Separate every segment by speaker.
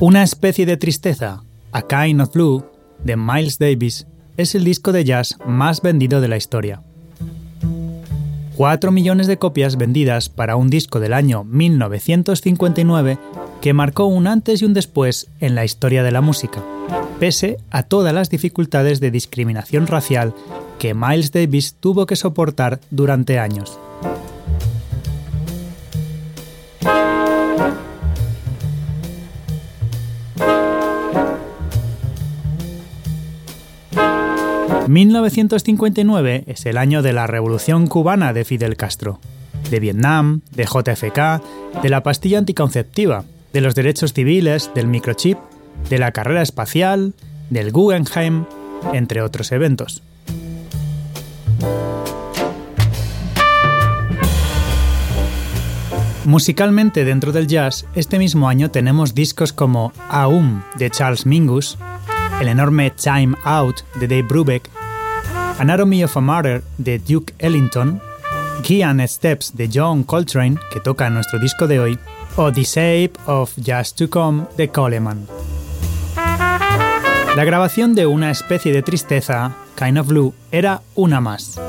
Speaker 1: Una especie de tristeza, A Kind of Blue, de Miles Davis, es el disco de jazz más vendido de la historia. 4 millones de copias vendidas para un disco del año 1959 que marcó un antes y un después en la historia de la música, pese a todas las dificultades de discriminación racial que Miles Davis tuvo que soportar durante años. 1959 es el año de la Revolución cubana de Fidel Castro, de Vietnam, de JFK, de la pastilla anticonceptiva, de los derechos civiles, del microchip, de la carrera espacial, del Guggenheim, entre otros eventos. Musicalmente dentro del jazz, este mismo año tenemos discos como Aum de Charles Mingus, el enorme Time Out de Dave Brubeck Anatomy of a Murder de Duke Ellington, Gian Steps de John Coltrane, que toca nuestro disco de hoy, o The Shape of Just to Come de Coleman. La grabación de una especie de tristeza, Kind of Blue, era una más.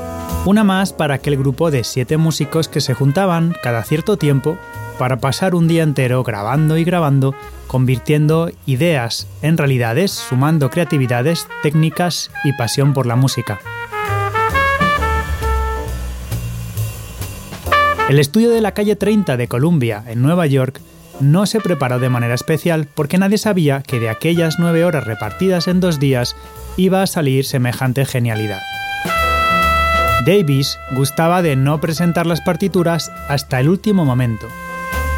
Speaker 1: Una más para aquel grupo de siete músicos que se juntaban cada cierto tiempo para pasar un día entero grabando y grabando, convirtiendo ideas en realidades, sumando creatividades, técnicas y pasión por la música. El estudio de la calle 30 de Columbia, en Nueva York, no se preparó de manera especial porque nadie sabía que de aquellas nueve horas repartidas en dos días iba a salir semejante genialidad. Davis gustaba de no presentar las partituras hasta el último momento,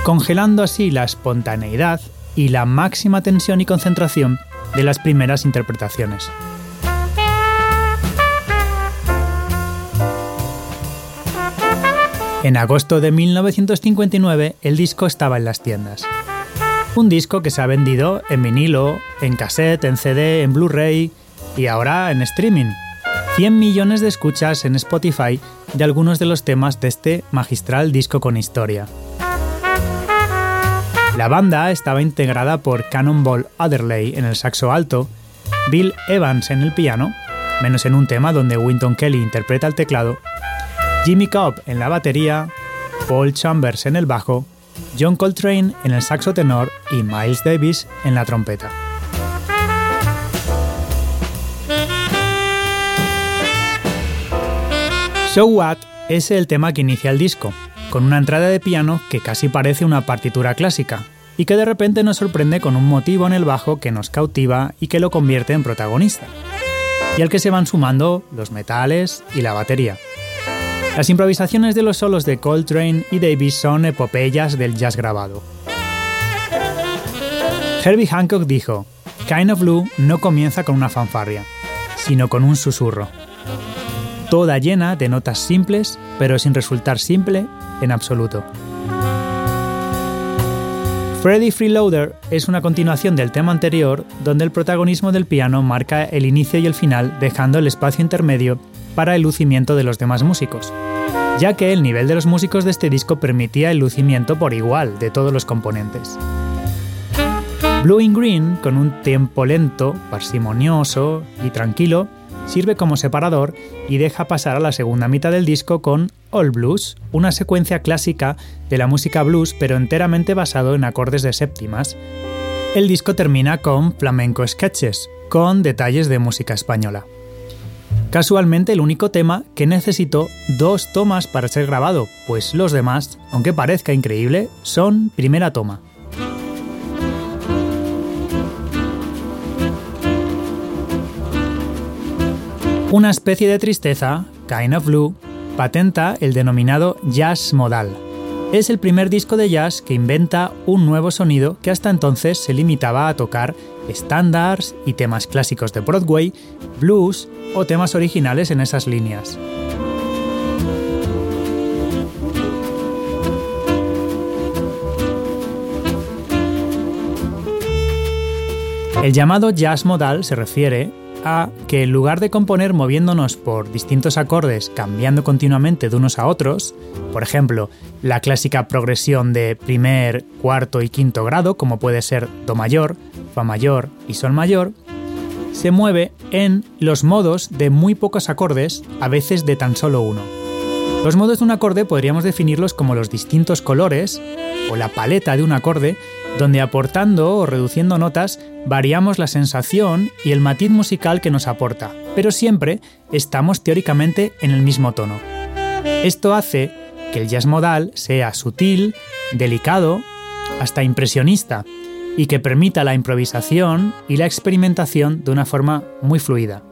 Speaker 1: congelando así la espontaneidad y la máxima tensión y concentración de las primeras interpretaciones. En agosto de 1959 el disco estaba en las tiendas. Un disco que se ha vendido en vinilo, en cassette, en CD, en Blu-ray y ahora en streaming. 100 millones de escuchas en Spotify de algunos de los temas de este magistral disco con historia. La banda estaba integrada por Cannonball Adderley en el saxo alto, Bill Evans en el piano, menos en un tema donde Winton Kelly interpreta el teclado, Jimmy Cobb en la batería, Paul Chambers en el bajo, John Coltrane en el saxo tenor y Miles Davis en la trompeta. So What es el tema que inicia el disco, con una entrada de piano que casi parece una partitura clásica, y que de repente nos sorprende con un motivo en el bajo que nos cautiva y que lo convierte en protagonista, y al que se van sumando los metales y la batería. Las improvisaciones de los solos de Coltrane y Davis son epopeyas del jazz grabado. Herbie Hancock dijo, Kind of Blue no comienza con una fanfarria, sino con un susurro. Toda llena de notas simples, pero sin resultar simple en absoluto. Freddy Freeloader es una continuación del tema anterior, donde el protagonismo del piano marca el inicio y el final, dejando el espacio intermedio para el lucimiento de los demás músicos, ya que el nivel de los músicos de este disco permitía el lucimiento por igual de todos los componentes. Blue in Green, con un tempo lento, parsimonioso y tranquilo, sirve como separador y deja pasar a la segunda mitad del disco con All Blues, una secuencia clásica de la música blues pero enteramente basado en acordes de séptimas. El disco termina con Flamenco Sketches, con detalles de música española. Casualmente el único tema que necesitó dos tomas para ser grabado, pues los demás, aunque parezca increíble, son primera toma. Una especie de tristeza, Kind of Blue, patenta el denominado jazz modal, es el primer disco de jazz que inventa un nuevo sonido que hasta entonces se limitaba a tocar estándares y temas clásicos de Broadway, blues o temas originales en esas líneas. El llamado jazz modal se refiere a que en lugar de componer moviéndonos por distintos acordes cambiando continuamente de unos a otros, por ejemplo, la clásica progresión de primer, cuarto y quinto grado, como puede ser Do mayor, Fa mayor y Sol mayor, se mueve en los modos de muy pocos acordes, a veces de tan solo uno. Los modos de un acorde podríamos definirlos como los distintos colores o la paleta de un acorde, donde aportando o reduciendo notas variamos la sensación y el matiz musical que nos aporta, pero siempre estamos teóricamente en el mismo tono. Esto hace que el jazz modal sea sutil, delicado, hasta impresionista, y que permita la improvisación y la experimentación de una forma muy fluida.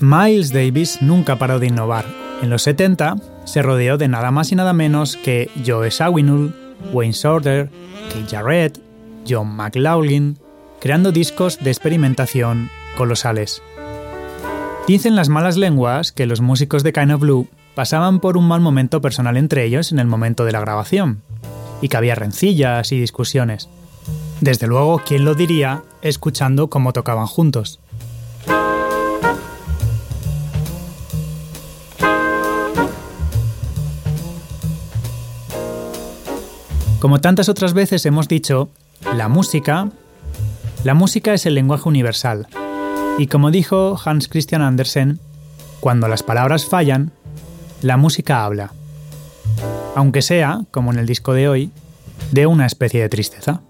Speaker 1: Miles Davis nunca paró de innovar. En los 70 se rodeó de nada más y nada menos que Joe Zawinul, Wayne Shorter, Keith Jarrett, John McLaughlin, creando discos de experimentación colosales. Dicen las malas lenguas que los músicos de Kind of Blue pasaban por un mal momento personal entre ellos en el momento de la grabación, y que había rencillas y discusiones. Desde luego, ¿quién lo diría escuchando cómo tocaban juntos? Como tantas otras veces hemos dicho, la música la música es el lenguaje universal. Y como dijo Hans Christian Andersen, cuando las palabras fallan, la música habla. Aunque sea, como en el disco de hoy, de una especie de tristeza.